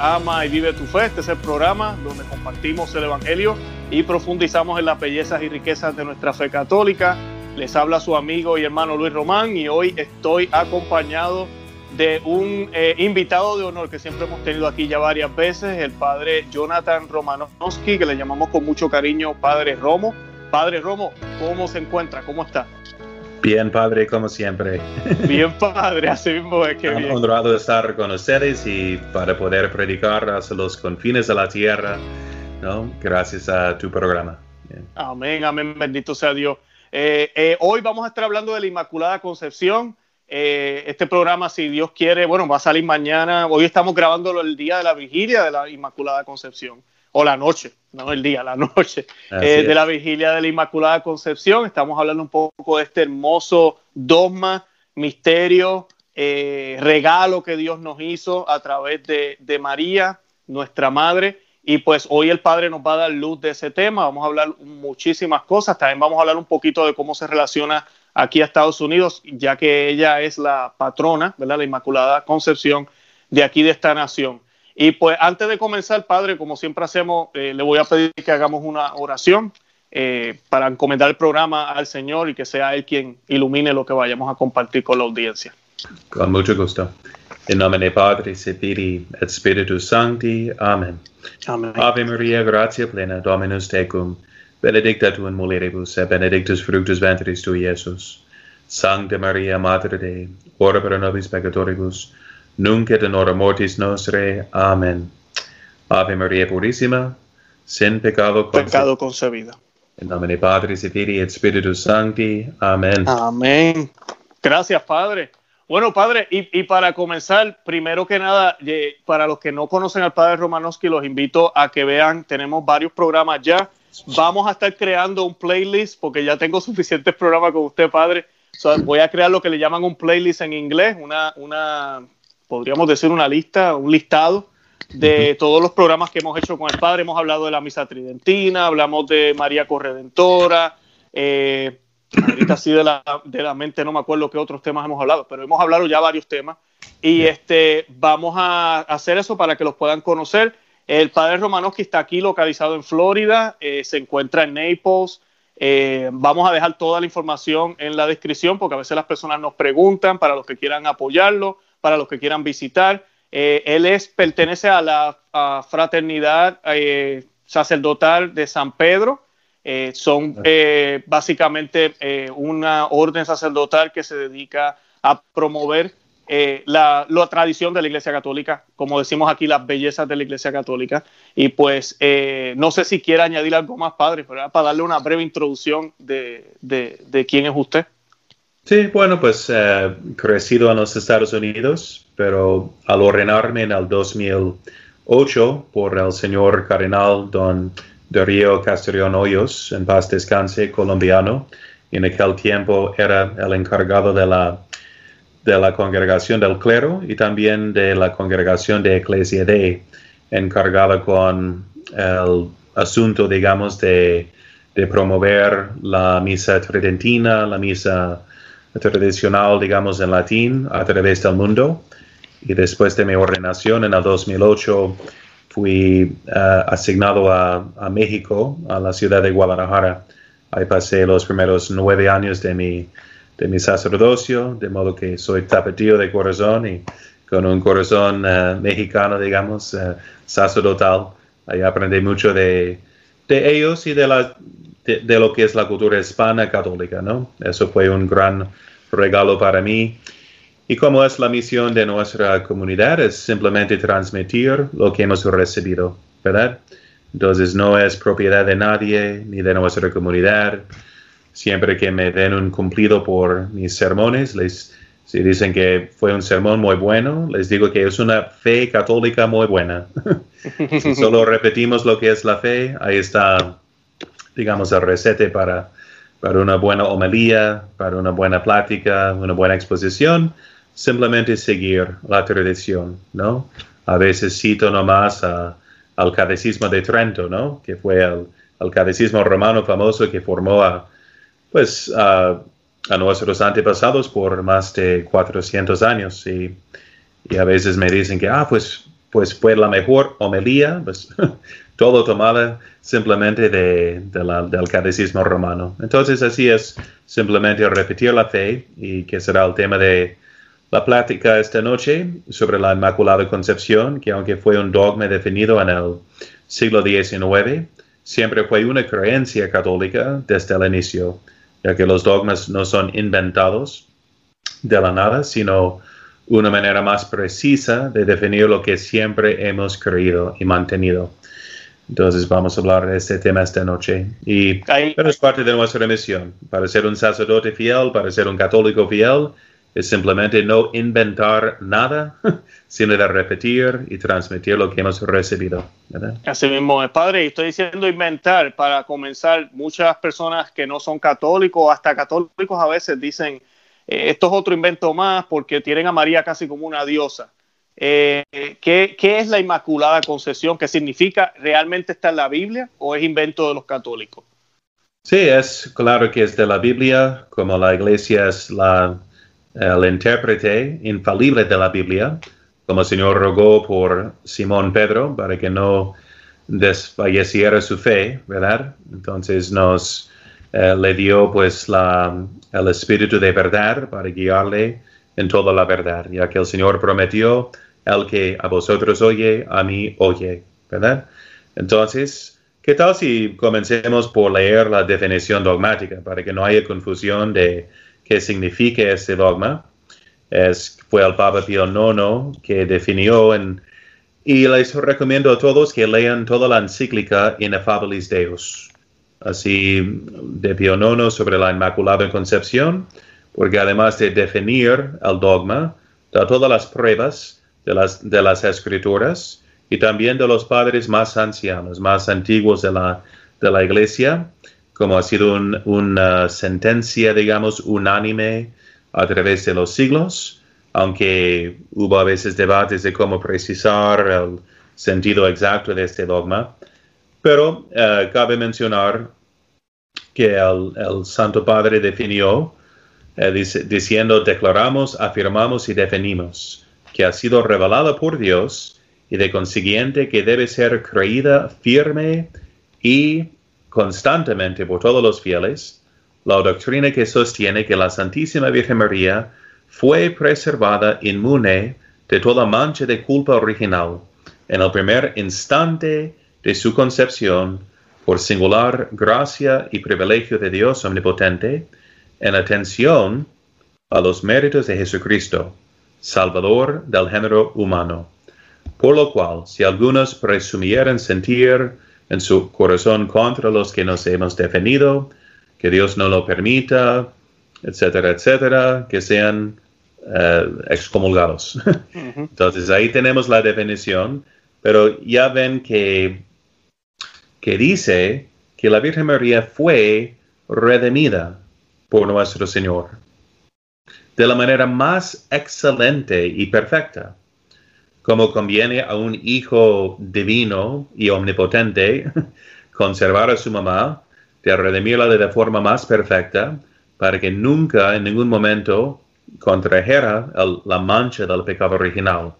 Ama y Vive tu Fe. Este es el programa donde compartimos el Evangelio y profundizamos en las bellezas y riquezas de nuestra fe católica. Les habla su amigo y hermano Luis Román y hoy estoy acompañado de un eh, invitado de honor que siempre hemos tenido aquí ya varias veces, el padre Jonathan Romanowski, que le llamamos con mucho cariño Padre Romo. Padre Romo, ¿cómo se encuentra? ¿Cómo está? Bien, padre, como siempre. Bien, padre, así mismo es que bien. honrado estar con ustedes y para poder predicar hacia los confines de la tierra, ¿no? Gracias a tu programa. Amén, amén, bendito sea Dios. Eh, eh, hoy vamos a estar hablando de la Inmaculada Concepción. Eh, este programa, si Dios quiere, bueno, va a salir mañana. Hoy estamos grabándolo el día de la vigilia de la Inmaculada Concepción o la noche, no el día, la noche, eh, de la vigilia de la Inmaculada Concepción. Estamos hablando un poco de este hermoso dogma, misterio, eh, regalo que Dios nos hizo a través de, de, María, nuestra Madre. Y pues hoy el Padre nos va a dar luz de ese tema. Vamos a hablar muchísimas cosas. También vamos a hablar un poquito de cómo se relaciona aquí a Estados Unidos, ya que ella es la patrona, ¿verdad? La Inmaculada Concepción de aquí de esta nación. Y pues antes de comenzar, Padre, como siempre hacemos, eh, le voy a pedir que hagamos una oración eh, para encomendar el programa al Señor y que sea Él quien ilumine lo que vayamos a compartir con la audiencia. Con mucho gusto. En nombre del Padre, Spiri, Espíritu Sancti. Amén. Amén. Ave María, gracia plena, Dominus tecum, benedicta tu in mulieribus, et benedictus fructus ventris tu, Iesus. Sancta María, Madre Dei, ora pro nobis peccatoribus, nunc et in hora mortis nostre. Amén. Ave María Purísima, sin pecado, pecado concebida. En nombre de Padre, y Filii, Espíritu Sancti. Amén. Amén. Gracias, Padre. Bueno, Padre, y, y, para comenzar, primero que nada, para los que no conocen al Padre Romanowski, los invito a que vean, tenemos varios programas ya. Vamos a estar creando un playlist, porque ya tengo suficientes programas con usted, Padre. voy a crear lo que le llaman un playlist en inglés, una, una podríamos decir una lista, un listado de todos los programas que hemos hecho con el Padre. Hemos hablado de la Misa Tridentina, hablamos de María Corredentora, eh, ahorita sí de la, de la mente no me acuerdo qué otros temas hemos hablado, pero hemos hablado ya varios temas y este, vamos a hacer eso para que los puedan conocer. El Padre Romanowski está aquí localizado en Florida, eh, se encuentra en Naples. Eh, vamos a dejar toda la información en la descripción porque a veces las personas nos preguntan para los que quieran apoyarlo para los que quieran visitar. Eh, él es, pertenece a la fraternidad eh, sacerdotal de San Pedro. Eh, son básicamente una orden sacerdotal que se dedica a promover la, tradición de la Iglesia Católica, como decimos aquí, las bellezas de la Iglesia Católica. Y pues no sé si quiere añadir algo más, padre, para darle una breve introducción de, de quién es usted. Sí, bueno, pues eh, crecido en los Estados Unidos, pero al ordenarme en el 2008 por el señor cardenal don Darío Castellón Hoyos, en paz descanse, colombiano, en aquel tiempo era el encargado de la, de la congregación del clero y también de la congregación de Eclesia de, encargada con el asunto, digamos, de, de promover la misa tridentina, la misa tradicional, digamos, en latín a través del mundo. Y después de mi ordenación en el 2008 fui uh, asignado a, a, México, a la ciudad de Guadalajara. Ahí pasé los primeros nueve años de mi, de mi sacerdocio, de modo que soy tapatío de corazón y con un corazón uh, mexicano, digamos, uh, sacerdotal. Ahí aprendí mucho de, de ellos y de la, de, lo que es la cultura hispana católica, ¿no? Eso fue un gran regalo para mí. Y como es la misión de nuestra comunidad, es simplemente transmitir lo que hemos recibido, ¿verdad? Entonces no es propiedad de nadie ni de nuestra comunidad. Siempre que me den un cumplido por mis sermones, les, si dicen que fue un sermón muy bueno, les digo que es una fe católica muy buena. si solo repetimos lo que es la fe, ahí está digamos, el recete para, para una buena homilía, para una buena plática, una buena exposición, simplemente seguir la tradición, ¿no? A veces cito nomás al Catecismo de Trento, ¿no? Que fue el, el catecismo romano famoso que formó a, pues, a, a, nuestros antepasados por más de 400 años. Y, y, a veces me dicen que, ah, pues pues fue la mejor homilía, pues todo tomado simplemente de, del catecismo romano. Entonces así es simplemente repetir la fe y que será el tema de la plática esta noche sobre la Inmaculada Concepción, que aunque fue un dogma definido en el siglo XIX, siempre fue una creencia católica desde el inicio, ya que los dogmas no son inventados de la nada, sino una manera más precisa de definir lo que siempre hemos creído y mantenido. Entonces vamos a hablar de este tema esta noche. Y pero es parte de nuestra misión. Para ser un sacerdote fiel, para ser un católico fiel, es simplemente no inventar nada, sino de repetir y transmitir lo que hemos recibido. Así mismo padre. Y estoy diciendo inventar para comenzar. Muchas personas que no son católicos, hasta católicos a veces dicen, eh, esto es otro invento más porque tienen a María casi como una diosa. Eh, ¿qué, es la Inmaculada Concepción? ¿Qué significa? ¿Realmente está en la Biblia o es invento de los católicos? Sí, es claro que es de la Biblia, como la iglesia es la, el intérprete infalible de la Biblia, como el Señor rogó por Simón Pedro para que no desfalleciera su fe, ¿verdad? Entonces nos eh, le dio pues la, el espíritu de verdad para guiarle en toda la verdad, ya que el Señor prometió el que a vosotros oye, a mí oye, ¿verdad? Entonces, ¿qué tal si comencemos por leer la definición dogmática para que no haya confusión de qué significa este dogma? Es, fue el Papa Pío IX que definió en, y les recomiendo a todos que lean toda la encíclica Ineffabilis Deus, así de Pío IX sobre la Inmaculada Concepción, porque además de definir el dogma, da todas las pruebas de las, de las escrituras y también de los padres más ancianos, más antiguos de la, de la iglesia, como ha sido una sentencia, digamos, unánime a través de los siglos, aunque hubo a veces debates de cómo precisar el sentido exacto de este dogma. Pero eh, cabe mencionar que el, el, Santo Padre definió eh, diciendo, declaramos, afirmamos y definimos que ha sido revelada por Dios y de consiguiente que debe ser creída firme y constantemente por todos los fieles, la doctrina que sostiene que la Santísima Virgen María fue preservada inmune de toda mancha de culpa original en el primer instante de su concepción por singular gracia y privilegio de Dios omnipotente, en atención a los méritos de Jesucristo Salvador del género humano. Por lo cual, si algunos presumieran sentir en su corazón contra los que nos hemos defendido, que Dios no lo permita, etcétera, etcétera, que sean eh, excomulgados. Entonces ahí tenemos la definición, pero ya ven que, que dice que la Virgen María fue redimida por nuestro Señor de la manera más excelente y perfecta, como conviene a un hijo divino y omnipotente conservar a su mamá, de redimirla de la forma más perfecta, para que nunca en ningún momento contrajera la mancha del pecado original,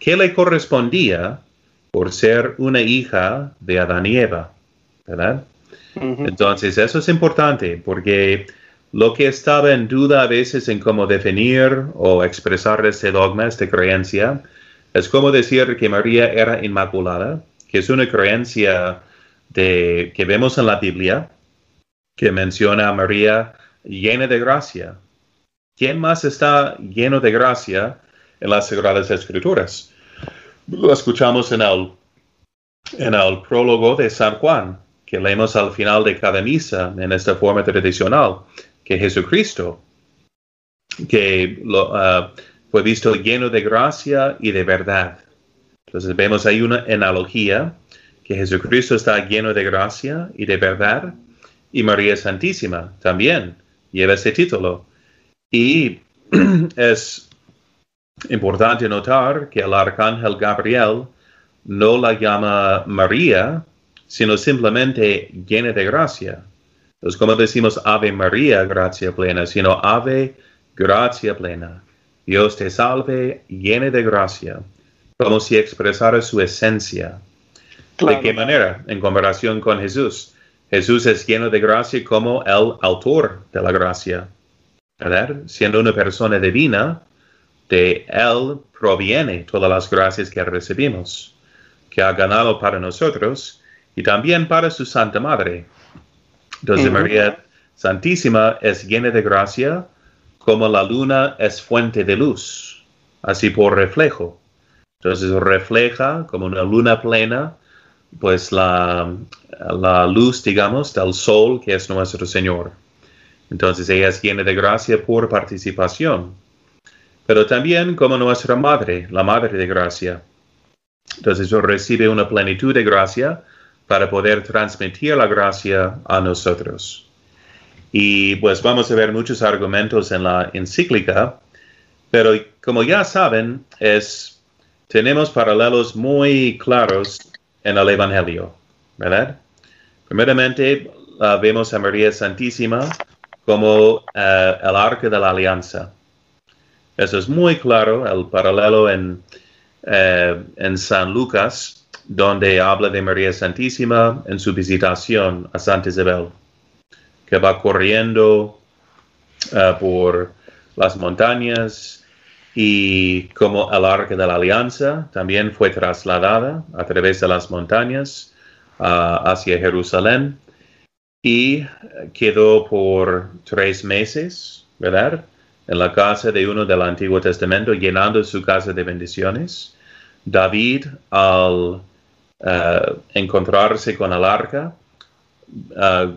que le correspondía por ser una hija de Adán y Eva, ¿verdad? Entonces, eso es importante porque lo que estaba en duda a veces en cómo definir o expresar este dogma, esta creencia, es como decir que María era inmaculada, que es una creencia que vemos en la Biblia, que menciona a María llena de gracia. ¿Quién más está lleno de gracia en las Sagradas Escrituras? Lo escuchamos en el, en el prólogo de San Juan, que leemos al final de cada misa en esta forma tradicional que Jesucristo, que lo, ah, fue visto lleno de gracia y de verdad. Entonces vemos ahí una analogía, que Jesucristo está lleno de gracia y de verdad, y María Santísima también lleva ese título. Y es importante notar que el arcángel Gabriel no la llama María, sino simplemente llena de gracia. Entonces, como decimos Ave María, gracia plena, sino Ave, gracia plena. Dios te salve, llena de gracia. como si expresara su esencia. ¿De qué manera? En comparación con Jesús. Jesús es lleno de gracia como el autor de la gracia. ¿verdad? Siendo una persona divina, de Él proviene todas las gracias que recibimos, que ha ganado para nosotros y también para su Santa Madre. Entonces María Santísima es llena de gracia como la luna es fuente de luz, así por reflejo. Entonces refleja como una luna plena, pues la, la luz, digamos, del sol que es nuestro Señor. Entonces ella es llena de gracia por participación, pero también como nuestra madre, la madre de gracia. Entonces recibe una plenitud de gracia para poder transmitir la gracia a nosotros. Y pues vamos a ver muchos argumentos en la encíclica, pero como ya saben, es, tenemos paralelos muy claros en el Evangelio, ¿verdad? Primeramente, vemos a María Santísima como eh, el arca de la alianza. Eso es muy claro, el paralelo en, eh, en San Lucas, donde habla de María Santísima en su visitación a Santa Isabel, que va corriendo eh, por las montañas y como el arca de la alianza también fue trasladada a través de las montañas hacia Jerusalén y quedó por tres meses, ¿verdad? En la casa de uno del Antiguo Testamento, llenando su casa de bendiciones. David, al uh, encontrarse con el arca, uh,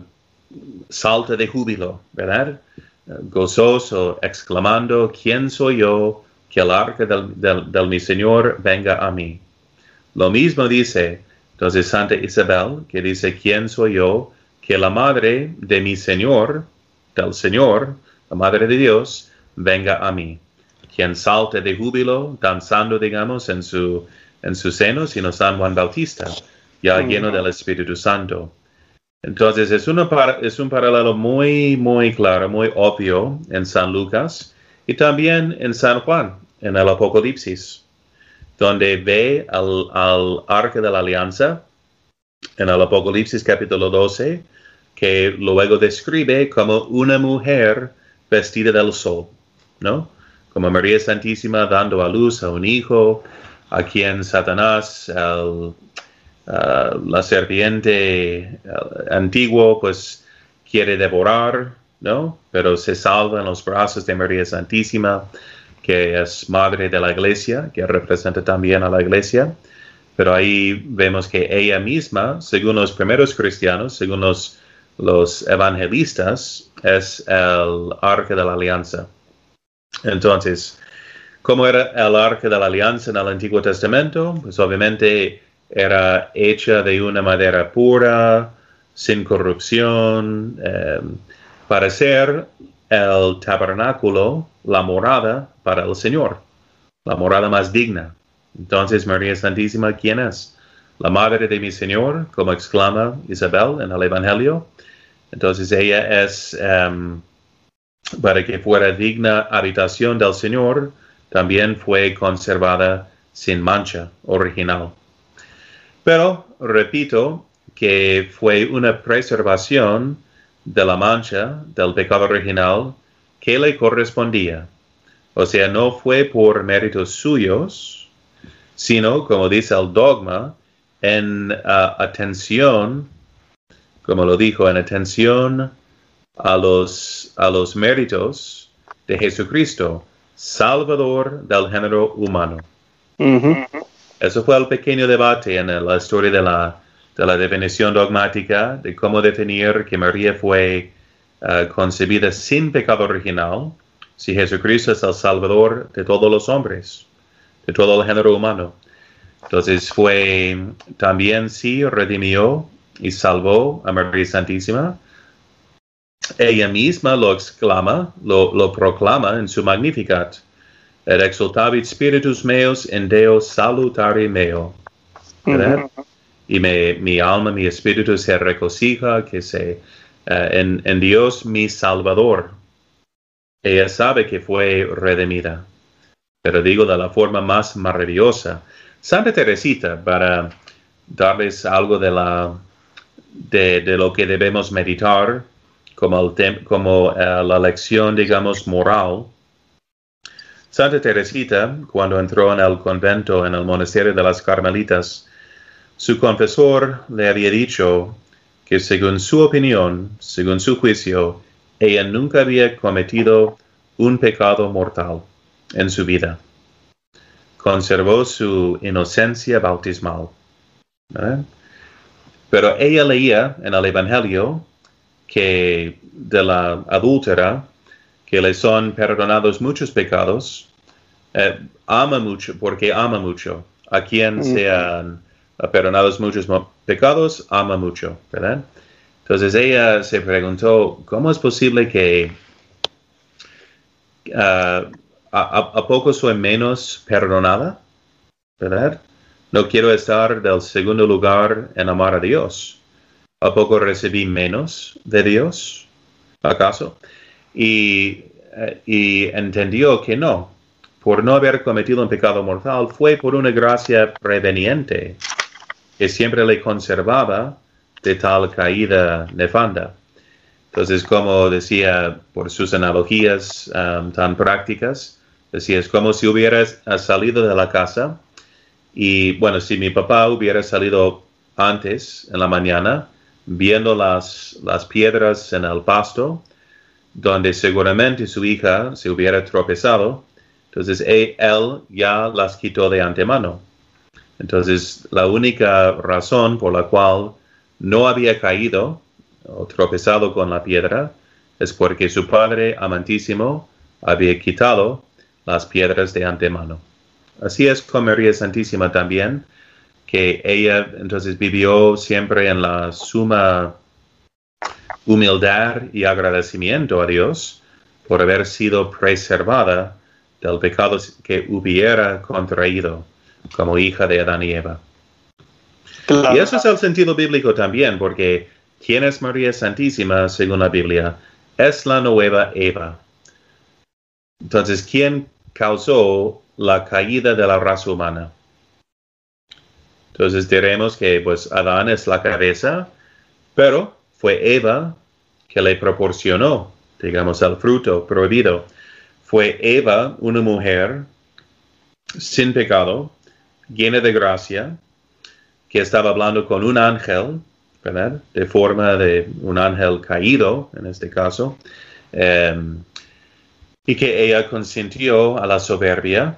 salta de júbilo, ¿verdad? gozoso, exclamando, ¿quién soy yo que el arca del, del, mi Señor venga a mí? Lo mismo dice entonces Santa Isabel, que dice, ¿quién soy yo que la madre de mi Señor, del Señor, la madre de Dios, venga a mí. Quien salte de júbilo, danzando, digamos, en su, en su seno, sino San Juan Bautista, ya lleno del Espíritu Santo. Entonces es, una, es un paralelo muy, muy claro, muy obvio en San Lucas y también en San Juan, en el Apocalipsis, donde ve al, al arca de la alianza, en el Apocalipsis capítulo 12, que luego describe como una mujer vestida del sol, ¿no? Como María Santísima dando a luz a un hijo, a quien Satanás, uh, la serpiente antiguo, pues quiere devorar, ¿no? Pero se salva en los brazos de María Santísima, que es madre de la iglesia, que representa también a la iglesia. Pero ahí vemos que ella misma, según los primeros cristianos, según los los evangelistas es el arca de la alianza. Entonces, ¿cómo era el arca de la alianza en el Antiguo Testamento? Pues obviamente era hecha de una madera pura, sin corrupción, em, para ser el tabernáculo, la morada para el Señor, la morada más digna. Entonces, María Santísima, ¿quién es? La madre de mi Señor, como exclama Isabel en el Evangelio, entonces ella es em, para que fuera digna habitación del Señor, también fue conservada sin mancha original. Pero, repito, que fue una preservación de la mancha del pecado original que le correspondía. O sea, no fue por méritos suyos, sino, como dice el dogma, en ah, atención como lo dijo, en atención a los, a los méritos de Jesucristo, Salvador del género humano. Eso fue el pequeño debate en la historia de la, de la definición dogmática, de cómo definir que María fue uh, concebida sin pecado original, si Jesucristo es el Salvador de todos los hombres, de todo el género humano. Entonces fue también sí redimió y salvó a María Santísima, ella misma lo exclama, lo, proclama en su Magnificat. Et exultavit spiritus meus en Deo salutare meo. Y mi alma, mi espíritu se regocija que se, eh, en, en Dios mi Salvador. Ella sabe que fue redimida, pero digo de la forma más maravillosa Santa Teresita, para darles algo de, la, de, lo que debemos meditar como, eh, la lección, digamos, moral. Santa Teresita, cuando entró en el convento, en el monasterio de las Carmelitas, su confesor le había dicho que según su opinión, según su juicio, ella nunca había cometido un pecado mortal en su vida. Conservó su inocencia bautismal. Pero ella leía en el Evangelio que de la adúltera, que le son perdonados muchos pecados, eh, ama mucho, porque ama mucho. A quien sean perdonados muchos pecados, ama mucho, ¿verdad? Entonces ella se preguntó, ¿cómo es posible que ah, a, poco soy menos perdonada? ¿Verdad? No quiero estar del segundo lugar en amar a Dios. ¿A poco recibí menos de Dios? ¿Acaso? Y, eh, y entendió que no. Por no haber cometido un pecado mortal fue por una gracia preveniente que siempre le conservaba de tal caída nefanda. Entonces, como decía por sus analogías um, tan prácticas, decía, es como si hubieras salido de la casa y, bueno, si mi papá hubiera salido antes, en la mañana, viendo las, las piedras en el pasto, donde seguramente su hija se hubiera tropezado, entonces él ya las quitó de antemano. Entonces, la única razón por la cual no había caído o tropezado con la piedra es porque su Padre amantísimo había quitado las piedras de antemano. Así es con María Santísima también, que ella entonces vivió siempre en la suma humildad y agradecimiento a Dios por haber sido preservada del pecado que hubiera contraído como hija de Adán y Eva. Y eso es el sentido bíblico también, porque ¿quién es María Santísima según la Biblia? Es la nueva Eva. Entonces, ¿quién causó la caída de la raza humana? Entonces diremos que pues Adán es la cabeza, pero fue Eva que le proporcionó, digamos, el fruto prohibido. Fue Eva una mujer sin pecado, llena de gracia, que estaba hablando con un ángel, ¿verdad? De forma de un ángel caído, en este caso, em, y que ella consintió a la soberbia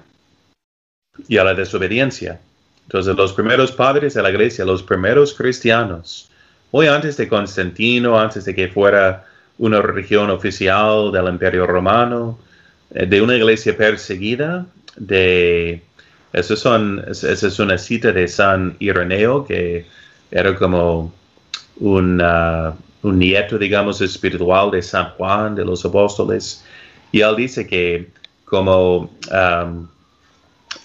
y a la desobediencia. Entonces, los primeros padres de la iglesia, los primeros cristianos, hoy antes de Constantino, antes de que fuera una religión oficial del Imperio Romano, eh, de una iglesia perseguida, de eso son, esa es una cita de San Ireneo, que era como un, un nieto, digamos, espiritual de San Juan, de los apóstoles. Y él dice que como um,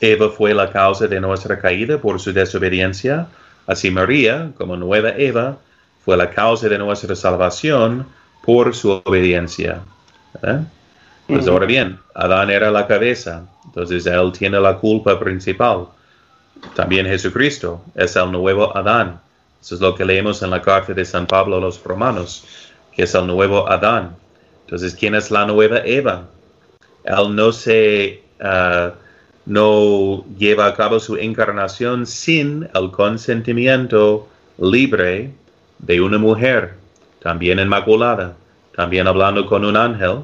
Eva fue la causa de nuestra caída por su desobediencia, así María, como nueva Eva, fue la causa de nuestra salvación por su obediencia. Pues ahora bien, Adán era la cabeza, entonces él tiene la culpa principal. También Jesucristo es el nuevo Adán. Eso es lo que leemos en la carta de San Pablo a los romanos, que es el nuevo Adán. Entonces, ¿quién es la nueva Eva? Él no se uh, no lleva a cabo su encarnación sin el consentimiento libre de una mujer, también inmaculada, también hablando con un ángel,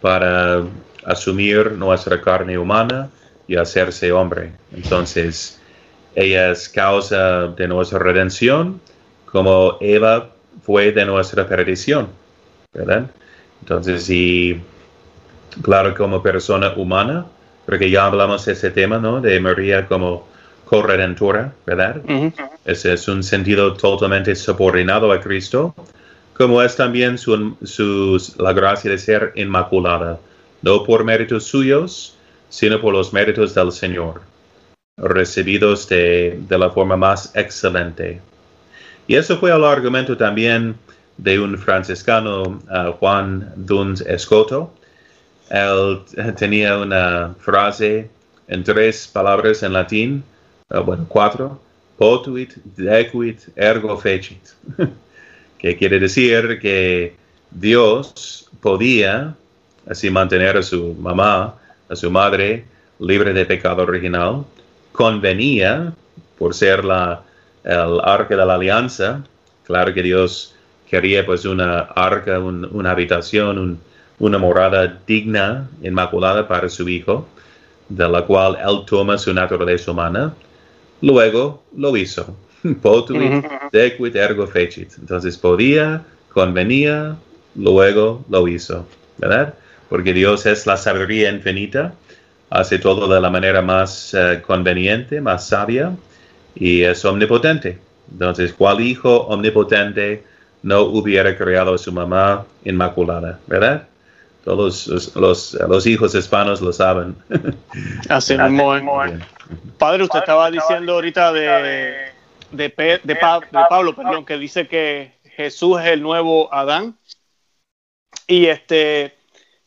para asumir nuestra carne humana y hacerse hombre. Entonces, ella es causa de nuestra redención, como Eva fue de nuestra perdición, ¿verdad? Entonces, y claro, como persona humana, porque ya hablamos de ese tema, ¿no? De María como corredentora, ¿verdad? Ese es un sentido totalmente subordinado a Cristo, como es también su, la gracia de ser inmaculada, no por méritos suyos, sino por los méritos del Señor, recibidos de, la forma más excelente. Y eso fue el argumento también de un franciscano, uh, Juan Duns Escoto. Él tenía una frase en tres palabras en latín, ah, bueno, cuatro, potuit, decuit, ergo fecit, que quiere decir que Dios podía así mantener a su mamá, a su madre, libre de pecado original, convenía por ser la, el arca de la alianza, claro que Dios quería pues una arca, una habitación, una morada digna, inmaculada para su hijo, de la cual él toma su naturaleza humana, luego lo hizo. Potuit, dequit, ergo fecit. Entonces podía, convenía, luego lo hizo, ¿verdad? Porque Dios es la sabiduría infinita, hace todo de la manera más eh, conveniente, más sabia, y es omnipotente. Entonces, ¿cuál hijo omnipotente no hubiera creado a su mamá inmaculada, verdad? Todos los, los, hijos hispanos lo saben. Así mismo. Padre, usted estaba diciendo ahorita de, de, de, Pablo, perdón, que dice que Jesús es el nuevo Adán. Y este,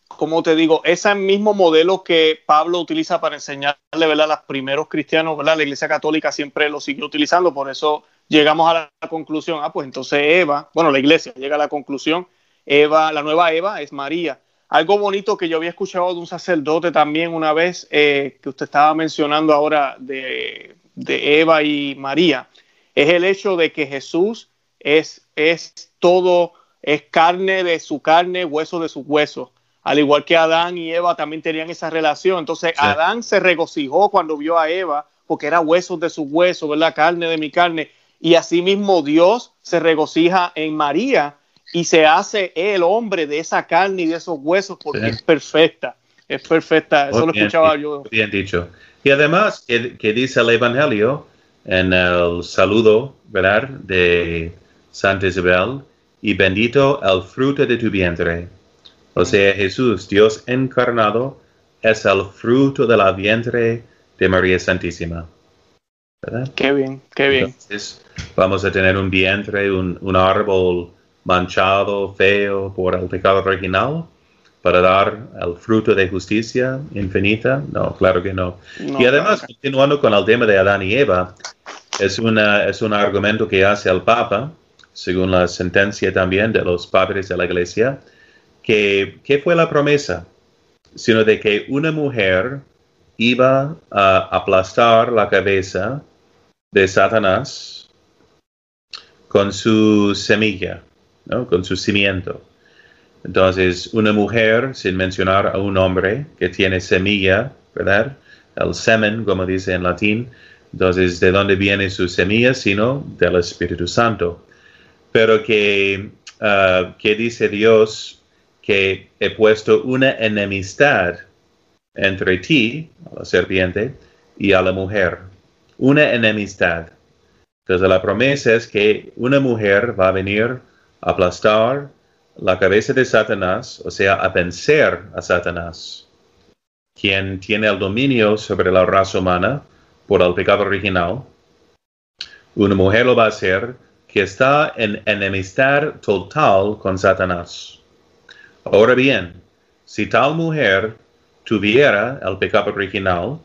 como te digo, ese mismo modelo que Pablo utiliza para enseñarle, ¿verdad? A los primeros cristianos, ¿verdad? La Iglesia Católica siempre lo siguió utilizando, por eso llegamos a la conclusión, ah, pues entonces Eva, bueno, la Iglesia llega a la conclusión, Eva, la nueva Eva es María. Algo bonito que yo había escuchado de un sacerdote también una vez, eh, que usted estaba mencionando ahora de, Eva y María, es el hecho de que Jesús es, es todo, es carne de su carne, hueso de su hueso al igual que Adán y Eva también tenían esa relación. Entonces Adán se regocijó cuando vio a Eva porque era huesos de su hueso, ¿verdad? Carne de mi carne. Y asimismo Dios se regocija en María y se hace el hombre de esa carne y de esos huesos porque es perfecta. Es perfecta. Eso lo escuchaba yo. Bien dicho. Y además, que, dice el Evangelio en el saludo, ¿verdad? De Santa Isabel, y bendito el fruto de tu vientre. O sea, Jesús, Dios encarnado, es el fruto de la vientre de María Santísima. ¿verdad? Qué bien, qué bien. Entonces, vamos a tener un vientre, un, árbol manchado, feo por el pecado original, para dar el fruto de justicia infinita? No, claro que no. y además, continuando con el tema de Adán y Eva, es, una, es un argumento que hace el Papa, según la sentencia también de los padres de la Iglesia, que, ¿qué fue la promesa? Sino de que una mujer iba a aplastar la cabeza de Satanás con su semilla, ¿no? con su cimiento. Entonces, una mujer, sin mencionar a un hombre que tiene semilla, ¿verdad? El semen, como dice en latín. Entonces, ¿de dónde viene su semilla? Sino del Espíritu Santo. Pero que, uh, que dice Dios que he puesto una enemistad entre ti, la serpiente, y a la mujer. Una enemistad. Entonces la promesa es que una mujer va a venir aplastar la cabeza de Satanás, o sea, a vencer a Satanás, quien tiene el dominio sobre la raza humana por el pecado original. Una mujer lo va a hacer que está en enemistad total con Satanás. Ahora bien, si tal mujer tuviera el pecado original,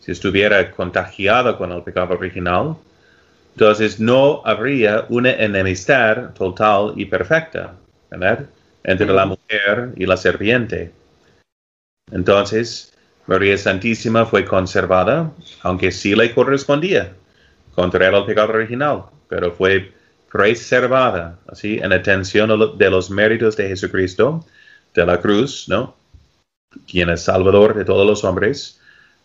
si estuviera contagiada con el pecado original, entonces no habría una enemistad total y perfecta, ¿verdad? Entre la mujer y la serpiente. Entonces, María Santísima fue conservada, aunque sí le correspondía contra el pecado original, pero fue preservada, así, en atención de los méritos de Jesucristo, de la cruz, ¿no? Quien es Salvador de todos los hombres,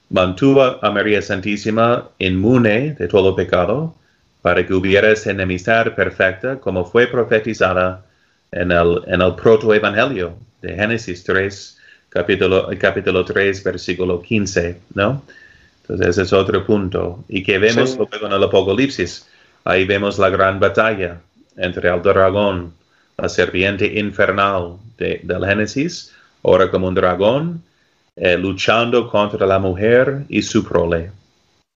mantuvo a María Santísima inmune de todo pecado, para que hubiera esa enemistad perfecta, como fue profetizada en el, en el protoevangelio de Génesis 3, capítulo, capítulo 3, versículo 15, ¿no? Entonces ese es otro punto. Y que vemos luego en el Apocalipsis Ahí vemos la gran batalla entre el dragón, la serpiente infernal del Génesis, ahora como un dragón, eh, luchando contra la mujer y su prole.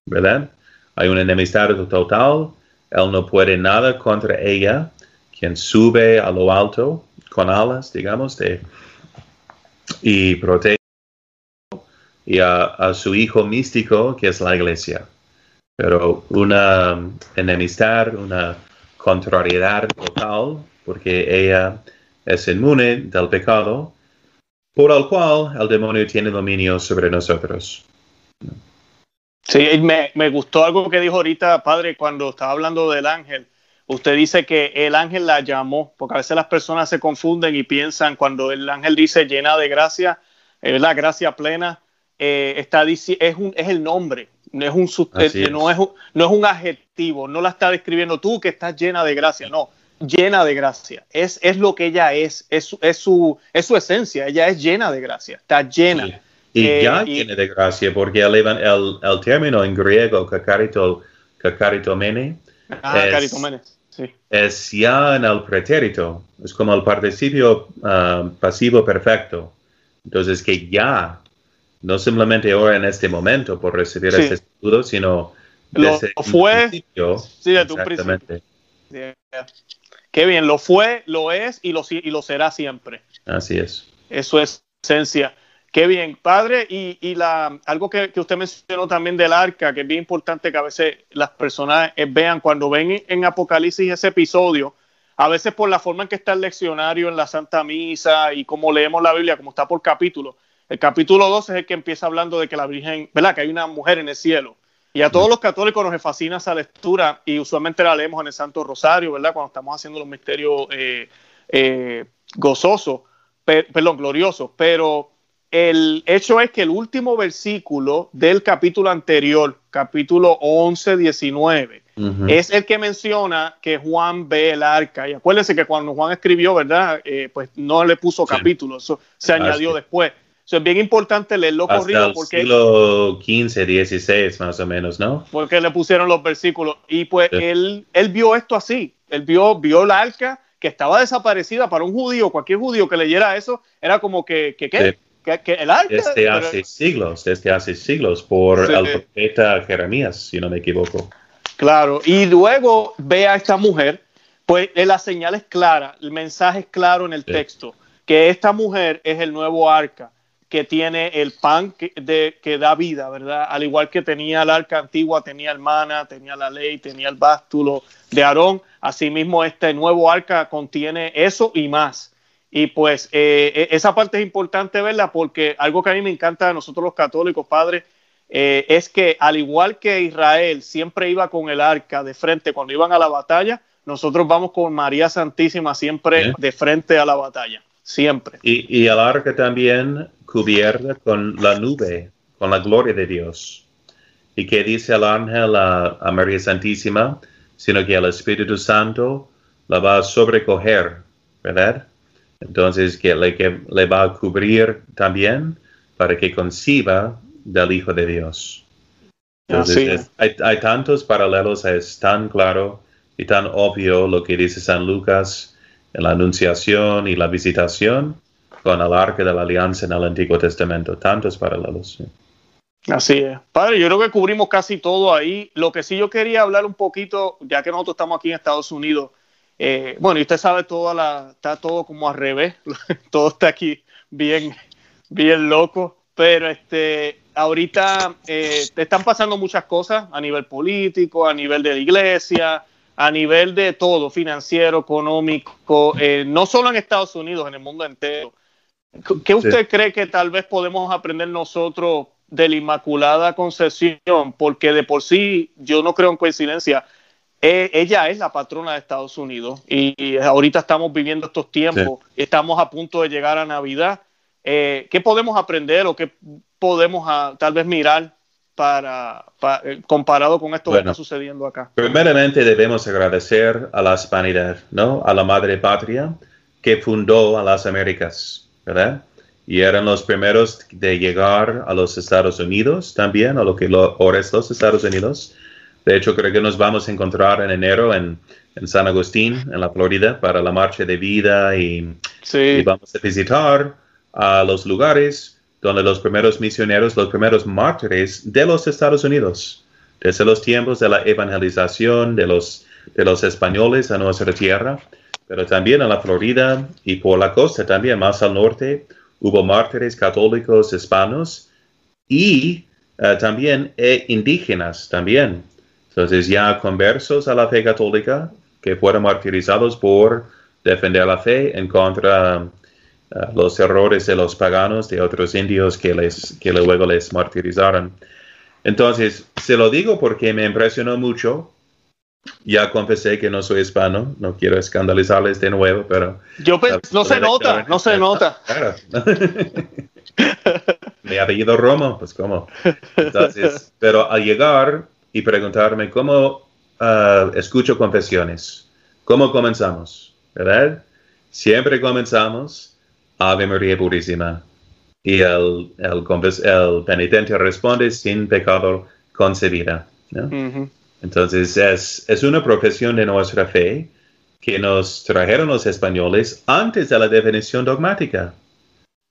¿Verdad? Hay una enemistad total, él no puede nada contra ella, quien sube a lo alto con alas, digamos, de, y protege y a, a, su hijo místico, que es la iglesia. pero una enemistad, una contrariedad total, porque ella es inmune del pecado, por el cual el demonio tiene dominio sobre nosotros. Sí, me, me gustó algo que dijo ahorita, padre, cuando estaba hablando del ángel. Usted dice que el ángel la llamó, porque a veces las personas se confunden y piensan cuando el ángel dice llena de gracia, es la gracia plena, eh, está es, un, es el nombre, no es, un, eh, no, es un, no es un adjetivo, no la está describiendo tú que estás llena de gracia, no, llena de gracia, es, es lo que ella es, es, es, su, es su esencia, ella es llena de gracia, está llena. Y eh, ya llena de gracia, porque el, el, el término en griego, kakarito, mene, ah, es, sí. es ya en el pretérito, es como el participio ah, pasivo perfecto. Entonces, que ya, no simplemente ahora en este momento por recibir ese escudo, sino desde lo fue, principio. Sí, desde un principio. Qué bien, lo fue, lo es y lo, y lo será siempre. Así es. Eso es esencia. Qué bien, padre, y, algo que, que, usted mencionó también del arca, que es bien importante que a veces las personas eh, vean cuando ven en Apocalipsis ese episodio, a veces por la forma en que está el leccionario en la Santa Misa y cómo leemos la Biblia, como está por capítulo. El capítulo 2 es el que empieza hablando de que la Virgen, ¿verdad? Que hay una mujer en el cielo. Y a todos los católicos nos fascina esa lectura y usualmente la leemos en el Santo Rosario, ¿verdad? Cuando estamos haciendo los misterios eh, eh, gozosos, perdón, gloriosos. Pero el hecho es que el último versículo del capítulo anterior, capítulo 11, 19, es el que menciona que Juan ve el arca. Y acuérdense que cuando Juan escribió, ¿verdad? Eh, pues no le puso capítulo, eso se añadió después. Eso es bien importante leerlo Hasta corrido el porque... siglo 15, 16 más o menos, ¿no? Porque le pusieron los versículos. Y pues él, él vio esto así. Él vio, vio el arca que estaba desaparecida para un judío, cualquier judío que leyera eso, era como que, que ¿qué? Que, el. Desde hace siglos, desde hace siglos, por el profeta Jeremías, si no me equivoco. Claro, y luego ve a esta mujer, pues la señal es clara, el mensaje es claro en el texto, que esta mujer es el nuevo arca, que tiene el pan que, de, que da vida, ¿verdad? Al igual que tenía el arca antigua, tenía el mana, tenía la ley, tenía el bástulo de Aarón, asimismo este nuevo arca contiene eso y más. Y pues eh, e, esa parte es importante verla porque algo que a mí me encanta de nosotros los católicos, padres, eh, es que al igual que Israel siempre iba con el arca de frente cuando iban a la batalla, nosotros vamos con María Santísima siempre de frente a la batalla, siempre. Y, y el arca también cubierta con la nube, con la gloria de Dios. ¿Y que dice el ángel a, a María Santísima? Sino que el Espíritu Santo la va a sobrecoger, ¿verdad? Entonces que le, que le va a cubrir también para que conciba del Hijo de Dios. Entonces, hay, hay, tantos paralelos, es tan claro y tan obvio lo que dice San Lucas en la Anunciación y la Visitación con el arca de la alianza en el Antiguo Testamento. Tantos paralelos. Así es. Padre, yo creo que cubrimos casi todo ahí. Lo que sí yo quería hablar un poquito, ya que nosotros estamos aquí en Estados Unidos, eh, bueno, y usted sabe, toda la, está todo como al revés, todo está aquí bien, bien loco, pero este, ahorita eh, están pasando muchas cosas a nivel político, a nivel de la iglesia, a nivel de todo, financiero, económico, eh, no solo en Estados Unidos, en el mundo entero. ¿Qué usted cree que tal vez podemos aprender nosotros de la Inmaculada Concepción? Porque de por sí, yo no creo en coincidencia, eh, ella es la patrona de Estados Unidos y, ahorita estamos viviendo estos tiempos, estamos a punto de llegar a Navidad. Eh, ¿Qué podemos aprender o qué podemos ah, tal vez mirar para, eh, comparado con esto que está sucediendo acá? Primeramente debemos agradecer a la hispanidad, ¿no? A la madre patria que fundó a las Américas, ¿verdad? Y eran los primeros de llegar a los Estados Unidos también, a lo que ahora es los Estados Unidos. De hecho, creo que nos vamos a encontrar en enero en, en San Agustín, en la Florida, para la marcha de vida y, y vamos a visitar a los lugares donde los primeros misioneros, los primeros mártires de los Estados Unidos, desde los tiempos de la evangelización de los, de los españoles a nuestra tierra, pero también en la Florida y por la costa también, más al norte, hubo mártires católicos hispanos y eh, también e indígenas también. Entonces ya conversos a la fe católica que fueron martirizados por defender la fe en contra de uh, los errores de los paganos, de otros indios que, les, que luego les martirizaron. Entonces, se lo digo porque me impresionó mucho. Ya confesé que no soy hispano, no quiero escandalizarles de nuevo, pero... Yo no se nota, no se nota. Claro. Mi apellido Romo, pues cómo. Entonces, pero al llegar y preguntarme cómo uh, escucho confesiones, ¿cómo comenzamos? ¿Verdad? Siempre comenzamos Ave María Purísima. Y el, el, penitente responde sin pecado concebida. Entonces es, es una profesión de nuestra fe que nos trajeron los españoles antes de la definición dogmática.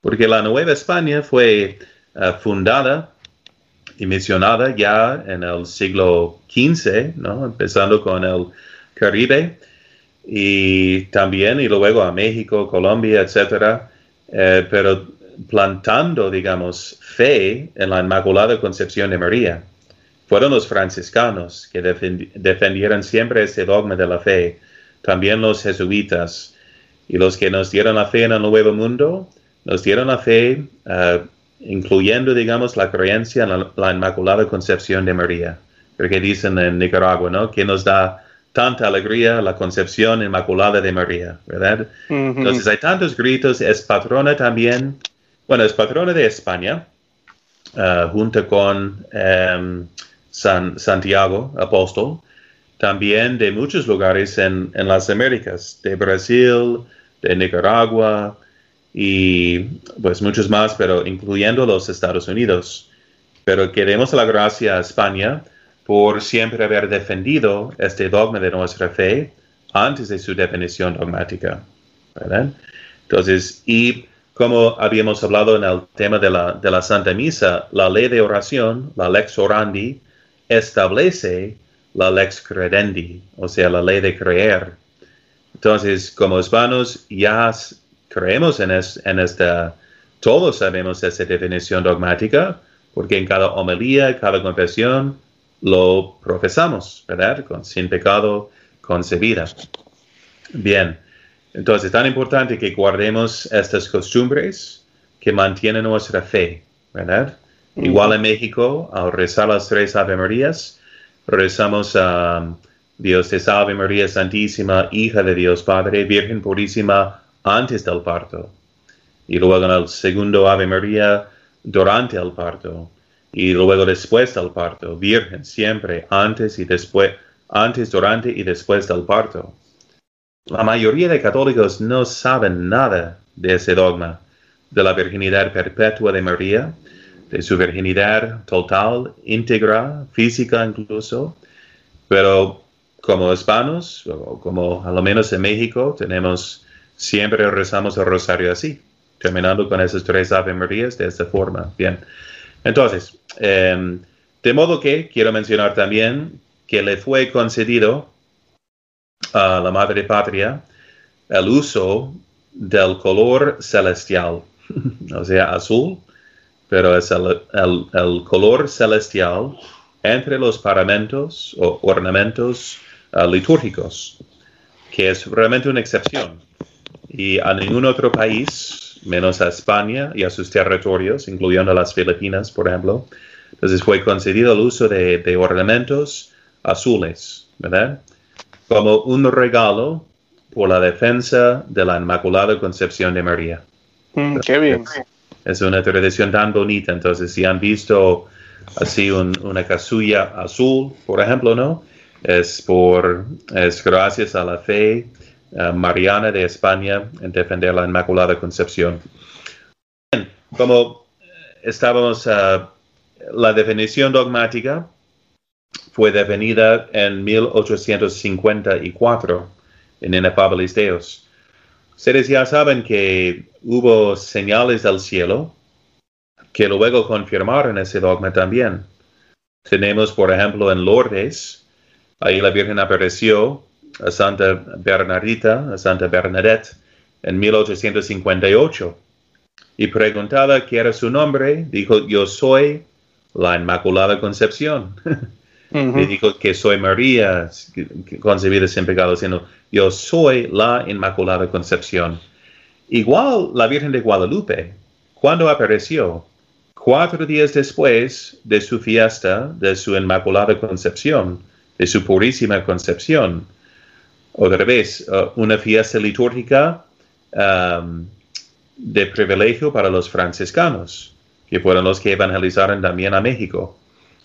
Porque la Nueva España fue uh, fundada y misionada ya en el siglo XV, ¿no? empezando con el Caribe y también y luego a México, Colombia, etcétera. Eh, pero plantando, digamos, fe en la Inmaculada Concepción de María. Fueron los franciscanos que defendieron siempre este dogma de la fe, también los jesuitas, y los que nos dieron la fe en el Nuevo Mundo, nos dieron la fe, uh, incluyendo, digamos, la creencia en la, Inmaculada Concepción de María, porque dicen en Nicaragua, ¿no? Que nos da tanta alegría la concepción inmaculada de María, ¿verdad? Entonces hay tantos gritos, es patrona también bueno, es patrona de España, uh, junto con um, San, Santiago, apóstol, también de muchos lugares en, en, las Américas, de Brasil, de Nicaragua y pues muchos más, pero incluyendo los Estados Unidos. Pero queremos la gracia a España por siempre haber defendido este dogma de nuestra fe antes de su definición dogmática. ¿verdad? Entonces, y como habíamos hablado en el tema de la, de la Santa Misa, la ley de oración, la lex orandi, establece la lex credendi, o sea, la ley de creer. Entonces, como hispanos, ya creemos en, en esta, todos sabemos esa definición dogmática, porque en cada homilía, cada confesión, lo profesamos, ¿verdad? Con, sin pecado concebida. Bien. Entonces, es tan importante que guardemos estas costumbres que mantienen nuestra fe, ¿verdad? Igual en México, al rezar las tres Ave Marías, rezamos a Dios te salve María Santísima, hija de Dios Padre, Virgen Purísima, antes del parto. Y luego en el segundo Ave María, durante el parto. Y luego después del parto, Virgen, siempre, antes y después, antes, durante y después del parto. La mayoría de católicos no saben nada de ese dogma, de la virginidad perpetua de María, de su virginidad total, íntegra, física incluso, pero como hispanos, o como a lo menos en México, tenemos, siempre rezamos el rosario así, terminando con esas tres Ave Marías de esta forma. Bien, entonces, em, de modo que quiero mencionar también que le fue concedido a la madre patria el uso del color celestial, o sea, azul, pero es el, color celestial entre los paramentos o ornamentos uh, litúrgicos, que es realmente una excepción. Y a ningún otro país, menos a España y a sus territorios, incluyendo las Filipinas, por ejemplo, entonces fue concedido el uso de, de ornamentos azules, ¿verdad? como un regalo por la defensa de la Inmaculada Concepción de María. Mm, qué bien. Es una tradición tan bonita. Entonces, si han visto así una casulla azul, por ejemplo, ¿no? Es por, es gracias a la fe eh, mariana de España en defender la Inmaculada Concepción. Como estábamos, uh, la definición dogmática fue definida en 1854 en Inefabilis Deus. Ustedes ya saben que hubo señales del cielo que luego confirmaron ese dogma también. Tenemos, por ejemplo, en Lourdes, ahí la Virgen apareció a Santa Bernardita, a Santa Bernadette, en 1858 y preguntaba qué era su nombre, dijo, yo soy la Inmaculada Concepción. Y dijo que soy María, concebida sin pecado, sino yo soy la Inmaculada Concepción. Igual la Virgen de Guadalupe, cuando apareció, cuatro días después de su fiesta, de su Inmaculada Concepción, de su purísima concepción, otra vez, uh, una fiesta litúrgica um, de privilegio para los franciscanos, que fueron los que evangelizaron también a México.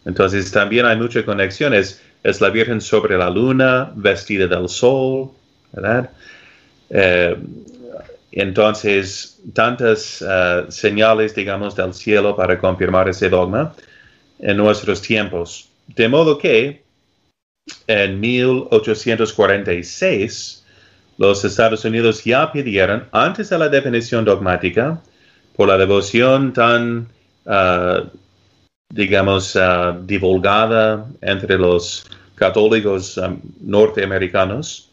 Entonces también hay muchas conexiones. Es la Virgen sobre la luna, vestida del sol, ¿verdad? Eh, entonces, tantas uh, señales, digamos, del cielo para confirmar ese dogma en nuestros tiempos. De modo que en 1846, los Estados Unidos ya pidieron, antes de la definición dogmática, por la devoción tan, uh, digamos, uh, divulgada entre los católicos um, norteamericanos,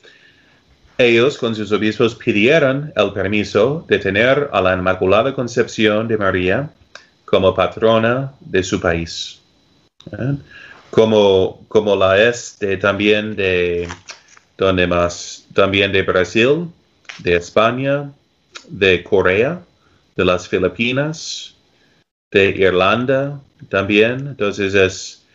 ellos con sus obispos pidieron el permiso de tener a la Inmaculada Concepción de María como patrona de su país. ¿Eh? Como, como la es de, también de, donde más? También de Brasil, de España, de Corea, de las Filipinas, de Irlanda también. Entonces es,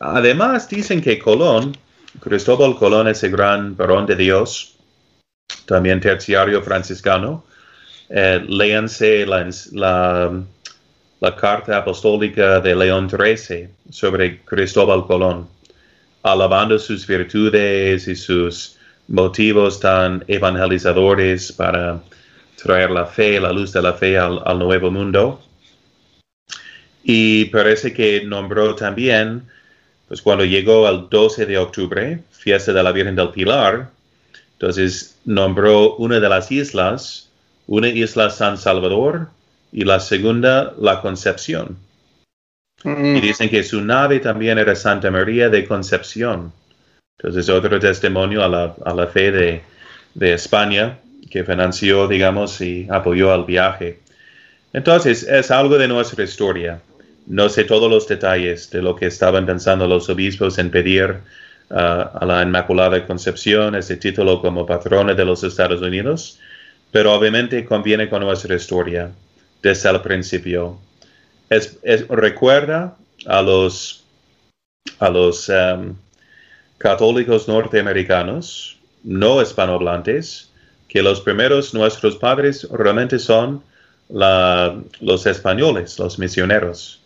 además dicen que Colón, Cristóbal Colón es el gran varón de Dios, también terciario franciscano. Eh, léanse la la carta apostólica de León XIII sobre Cristóbal Colón, alabando sus virtudes y sus motivos tan evangelizadores para traer la fe, la luz de la fe al, nuevo mundo. Y parece que nombró también, pues cuando llegó el 12 de octubre, fiesta de la Virgen del Pilar, entonces nombró una de las islas, una isla San Salvador, y la segunda, la Concepción. Mm. Y dicen que su nave también era Santa María de Concepción. Entonces, otro testimonio a la, a la fe de, de, España que financió, digamos, y apoyó al viaje. Entonces, es algo de nuestra historia. No sé todos los detalles de lo que estaban pensando los obispos en pedir uh, a la Inmaculada Concepción ese título como patrona de los Estados Unidos, pero obviamente conviene con nuestra historia desde el principio. Es, recuerda a los, a los um, católicos norteamericanos, no hispanohablantes, que los primeros nuestros padres realmente son los españoles, los misioneros.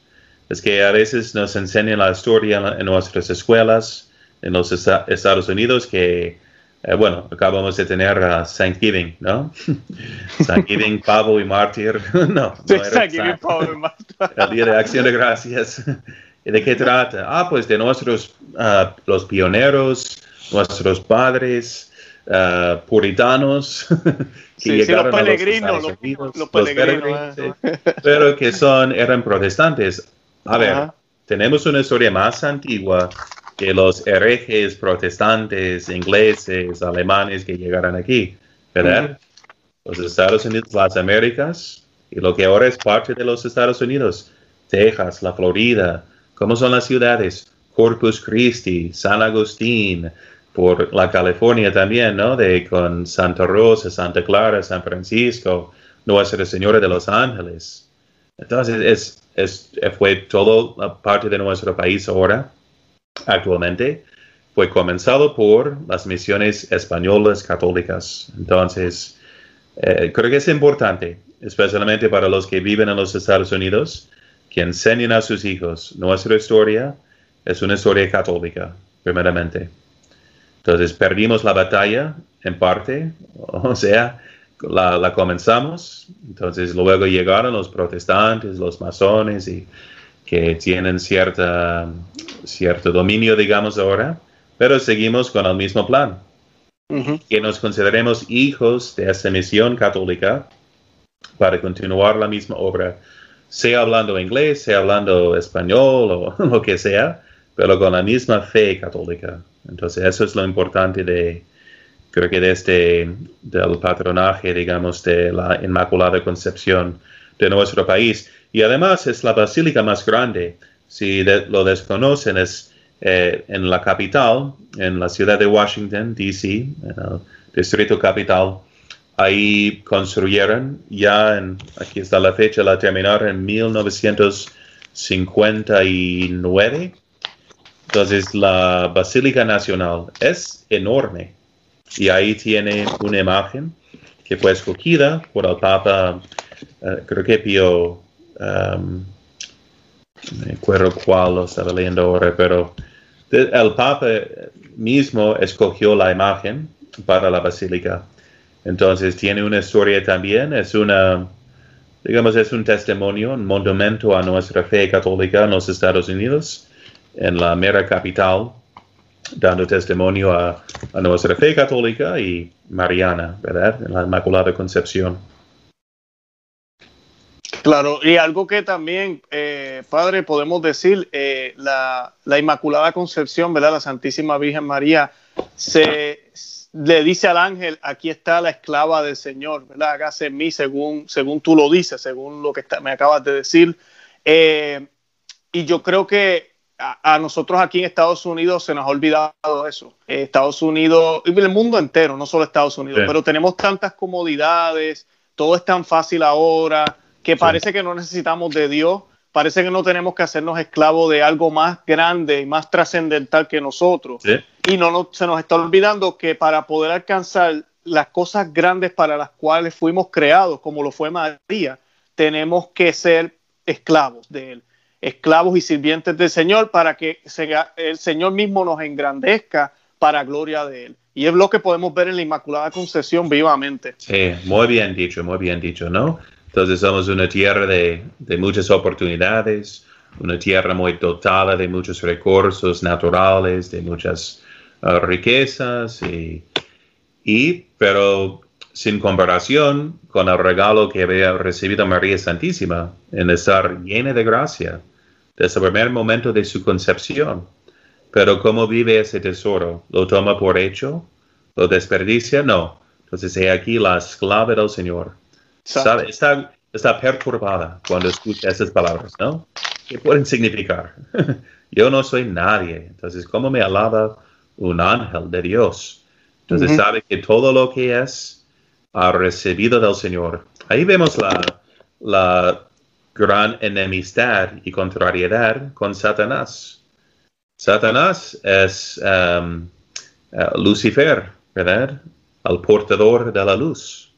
Es que a veces nos enseñan la historia en, nuestras escuelas en los Estados Unidos que eh, bueno, acabamos de tener a Thanksgiving, ¿no? Thanksgiving, pavo y mártir. no, sí, Thanksgiving, pavo y mártir. El Día de Acción de Gracias. ¿Y de qué trata? Ah, pues de nuestros, uh, los pioneros, nuestros padres, uh, puritanos, que llegaron sí, los peregrinos, los, Unidos, los, peregrinos, sí, pero que son, eran protestantes. A ver, tenemos una historia más antigua que los herejes protestantes, ingleses, alemanes que llegaron aquí, ¿verdad? Los Estados Unidos, las Américas, y lo que ahora es parte de los Estados Unidos, Texas, la Florida, ¿cómo son las ciudades? Corpus Christi, San Agustín, por la California también, ¿no? De con Santa Rosa, Santa Clara, San Francisco, Nuestra Señora de los Ángeles. Entonces, es, es, fue todo parte de nuestro país ahora actualmente fue comenzado por las misiones españolas católicas. Entonces, eh, creo que es importante, especialmente para los que viven en los Estados Unidos, que enseñen a sus hijos nuestra historia es una historia católica, primeramente. Entonces, perdimos la batalla en parte, o sea, la, la comenzamos, entonces luego llegaron los protestantes, los masones y que tienen cierta, cierto dominio, digamos, ahora, pero seguimos con el mismo plan. Que nos consideremos hijos de esta misión católica para continuar la misma obra, sea hablando inglés, sea hablando español o lo que sea, pero con la misma fe católica. Entonces, eso es lo importante de, creo que de este, del patronaje, digamos, de la Inmaculada Concepción de nuestro país. Y además es la basílica más grande. Si lo desconocen, es, eh, en la capital, en la ciudad de Washington, D.C., en el distrito capital, ahí construyeron ya, en, aquí está la fecha, la terminaron en 1959. Entonces la Basílica Nacional es enorme y ahí tiene una imagen que fue escogida por el Papa, eh, creo que Pío, um, me acuerdo cuál lo estaba leyendo ahora, pero el Papa mismo escogió la imagen para la basílica. Entonces tiene una historia también, es una, digamos, es un testimonio, un monumento a nuestra fe católica en los Estados Unidos, en la mera capital, dando testimonio a, nuestra fe católica y mariana, ¿verdad? En la Inmaculada Concepción. Claro, y algo que también, eh, padre, podemos decir, eh, la, la, Inmaculada Concepción, ¿verdad? La Santísima Virgen María, se le dice al ángel, aquí está la esclava del Señor, ¿verdad? Hágase en mí según, según tú lo dices, según lo que me acabas de decir. Eh, y yo creo que a, nosotros aquí en Estados Unidos se nos ha olvidado eso. Estados Unidos, y el mundo entero, no solo Estados Unidos, pero tenemos tantas comodidades, todo es tan fácil ahora que parece que no necesitamos de Dios, parece que no tenemos que hacernos esclavos de algo más grande y más trascendental que nosotros. Y no, se nos está olvidando que para poder alcanzar las cosas grandes para las cuales fuimos creados, como lo fue María, tenemos que ser esclavos de Él, esclavos y sirvientes del Señor para que el Señor mismo nos engrandezca para gloria de Él. Y es lo que podemos ver en la Inmaculada Concepción vivamente. Sí, muy bien dicho, muy bien dicho, ¿no? Entonces somos una tierra de, muchas oportunidades, una tierra muy dotada de muchos recursos naturales, de muchas uh, riquezas, y, pero sin comparación con el regalo que había recibido María Santísima en estar llena de gracia desde el primer momento de su concepción. Pero ¿cómo vive ese tesoro? ¿Lo toma por hecho? ¿Lo desperdicia? No. Entonces, he aquí la esclava del Señor Está, está perturbada cuando escucha esas palabras, ¿no? ¿Qué pueden significar? Yo no soy nadie. Entonces, ¿cómo me alaba un ángel de Dios? Entonces, sabe que todo lo que es ha recibido del Señor. Ahí vemos la, la gran enemistad y contrariedad con Satanás. Satanás es um, uh, Lucifer, ¿verdad? El portador de la luz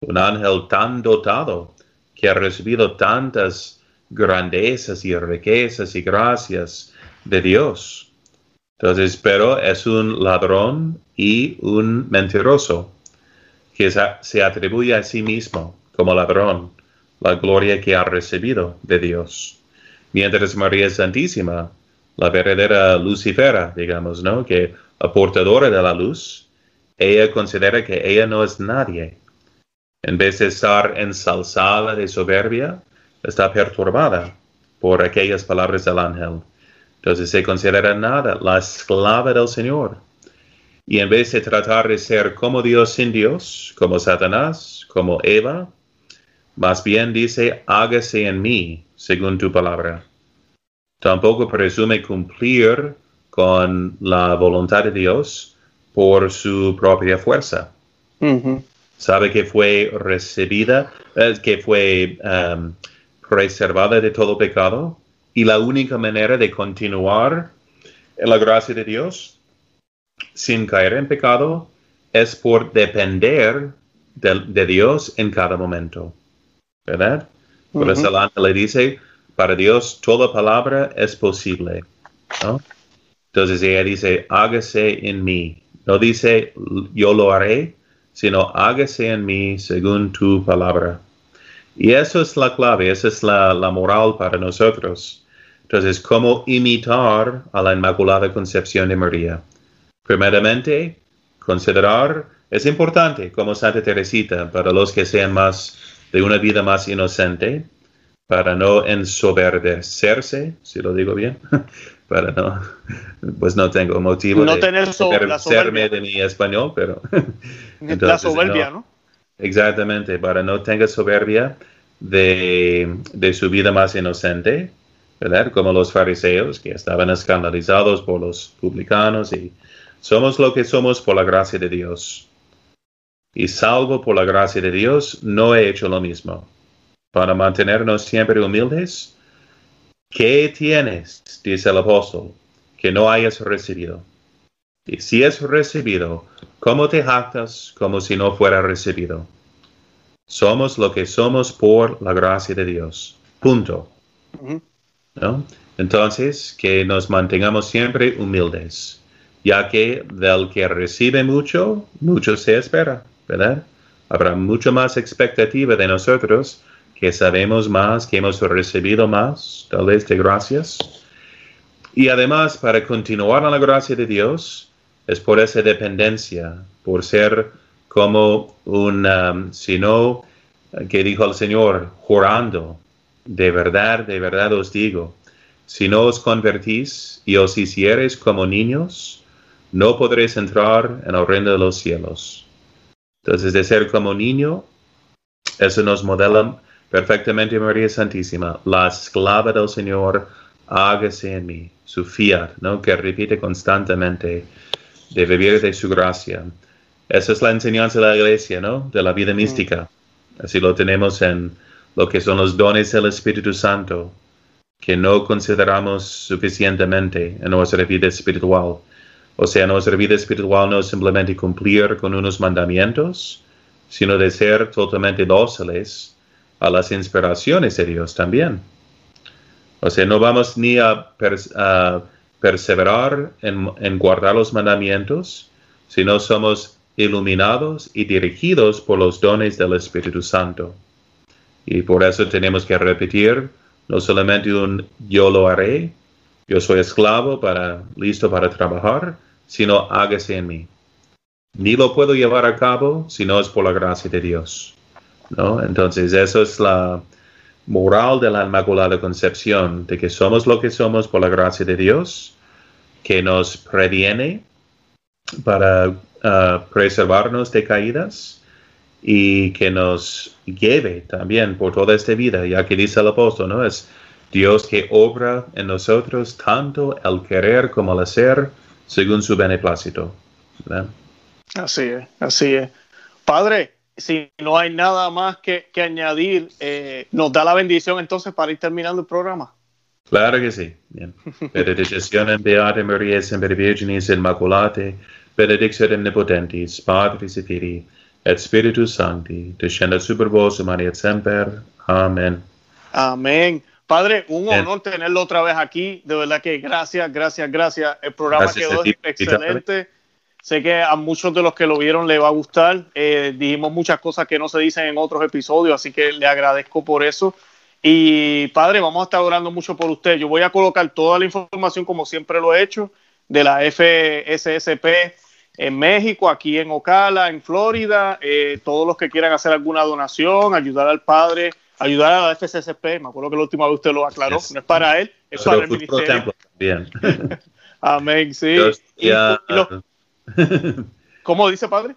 un ángel tan dotado que ha recibido tantas grandezas y riquezas y gracias de Dios. Entonces, pero es un ladrón y un mentiroso que se atribuye a sí mismo como ladrón la gloria que ha recibido de Dios. Mientras María Santísima, la verdadera Lucifera, digamos, ¿no? Que aportadora de la luz, ella considera que ella no es nadie, en vez de estar ensalzada de soberbia, está perturbada por aquellas palabras del ángel. Entonces se considera nada, la esclava del Señor. Y en vez de tratar de ser como Dios sin Dios, como Satanás, como Eva, más bien dice, hágase en mí según tu palabra. Tampoco presume cumplir con la voluntad de Dios por su propia fuerza sabe que fue recibida, eh, que fue um, preservada de todo pecado y la única manera de continuar en la gracia de Dios sin caer en pecado es por depender de, Dios en cada momento. ¿Verdad? Por eso el ángel le dice, para Dios toda palabra es posible. Entonces ella dice, hágase en mí. No dice, yo lo haré, sino hágase en mí según tu palabra. Y eso es la clave, esa es la, moral para nosotros. Entonces, ¿cómo imitar a la Inmaculada Concepción de María? Primeramente, considerar, es importante como Santa Teresita, para los que sean más de una vida más inocente, para no ensoberbecerse, si lo digo bien, para no, pues no tengo motivo no de tener serme de mi español, pero la soberbia, no, Exactamente, para no tenga soberbia de, de, su vida más inocente, ¿verdad? Como los fariseos que estaban escandalizados por los publicanos y somos lo que somos por la gracia de Dios. Y salvo por la gracia de Dios, no he hecho lo mismo. Para mantenernos siempre humildes, ¿qué tienes? dice el apóstol, que no hayas recibido. Y si es recibido, ¿cómo te jactas como si no fuera recibido? Somos lo que somos por la gracia de Dios. Punto. ¿No? Entonces, que nos mantengamos siempre humildes, ya que del que recibe mucho, mucho se espera, ¿verdad? Habrá mucho más expectativa de nosotros, que sabemos más, que hemos recibido más, tal vez de gracias. Y además, para continuar en la gracia de Dios, es por esa dependencia, por ser como un, um, sino que dijo el Señor, jurando, de verdad, de verdad os digo, si no os convertís y os hiciereis como niños, no podréis entrar en el reino de los cielos. Entonces, de ser como niño, eso nos modela perfectamente María Santísima, la esclava del Señor, hágase en mí, su fiat, ¿no? que repite constantemente de vivir de su gracia. Esa es la enseñanza de la iglesia, ¿no? De la vida mística. Así lo tenemos en lo que son los dones del Espíritu Santo, que no consideramos suficientemente en nuestra vida espiritual. O sea, nuestra vida espiritual no es simplemente cumplir con unos mandamientos, sino de ser totalmente dóciles a las inspiraciones de Dios también. O sea, no vamos ni a, a perseverar en, guardar los mandamientos, sino somos iluminados y dirigidos por los dones del Espíritu Santo. Y por eso tenemos que repetir no solamente un yo lo haré, yo soy esclavo para listo para trabajar, sino hágase en mí. Ni lo puedo llevar a cabo si no es por la gracia de Dios. ¿no? Entonces, eso es la moral de la Inmaculada Concepción, de que somos lo que somos por la gracia de Dios, que nos previene para uh, preservarnos de caídas y que nos lleve también por toda esta vida, ya que dice el apóstol, ¿no? Es Dios que obra en nosotros tanto el querer como el hacer según su beneplácito. Así es, así es. Padre, si no hay nada más que, añadir, eh, nos da la bendición entonces para ir terminando el programa. Claro que sí. Bien. Benedicción Beate Maria Semper Virginis Immaculate, benedicción omnipotentis, Patris et Filii, et Spiritus Sancti, descenda super vos, María semper. Amén. Amén. Padre, un honor tenerlo otra vez aquí. De verdad que gracias, gracias, gracias. El programa quedó excelente. Sé que a muchos de los que lo vieron le va a gustar. Eh, dijimos muchas cosas que no se dicen en otros episodios, así que le agradezco por eso. Y padre, vamos a estar orando mucho por usted. Yo voy a colocar toda la información, como siempre lo he hecho, de la FSSP en México, aquí en Ocala, en Florida. Eh, todos los que quieran hacer alguna donación, ayudar al padre, ayudar a la FSSP. Me acuerdo que la última vez usted lo aclaró. No es para él, es para el ministerio. Bien. Amén, sí. ¿Cómo dice padre?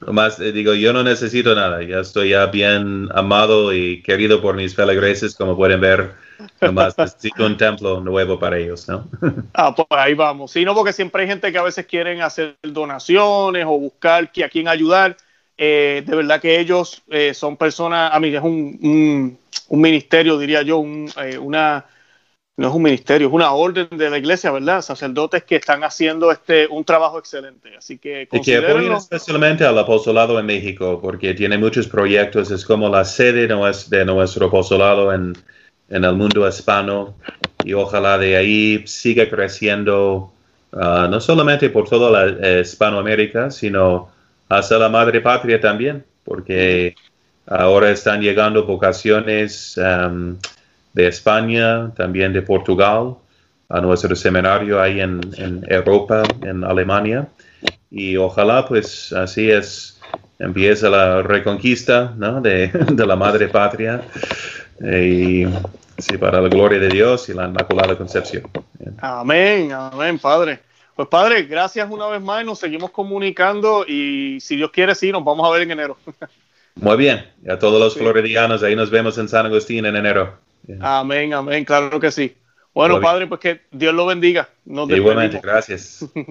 Nomás eh, digo, yo no necesito nada, ya estoy ya bien amado y querido por mis feligreses, como pueden ver. Nomás necesito un templo nuevo para ellos, ¿no? ah, pues ahí vamos. Sí, no, porque siempre hay gente que a veces quieren hacer donaciones o buscar que a quién ayudar. Eh, de verdad que ellos eh, son personas, a mí es un, un, un ministerio, diría yo, un, una no es un ministerio, es una orden de la iglesia, ¿verdad? Sacerdotes que están haciendo este un trabajo excelente. Así que y que apoyan especialmente al apostolado en México, porque tiene muchos proyectos, es como la sede de nuestro apostolado en, el mundo hispano, y ojalá de ahí siga creciendo, ah, no solamente por toda la eh, Hispanoamérica, sino hasta la madre patria también, porque ahora están llegando vocaciones de España, también de Portugal, a nuestro seminario ahí en, Europa, en Alemania. Y ojalá pues así es, empieza la reconquista de, la madre patria. Y sí, para la gloria de Dios y la Inmaculada Concepción. Amén, amén, Padre. Pues Padre, gracias una vez más nos seguimos comunicando y si Dios quiere, sí, nos vamos a ver en enero. Muy bien, y a todos los floridianos, ahí nos vemos en San Agustín en enero. Amén, amén, claro que sí. Bueno, Padre, pues que Dios lo bendiga. Igualmente, gracias.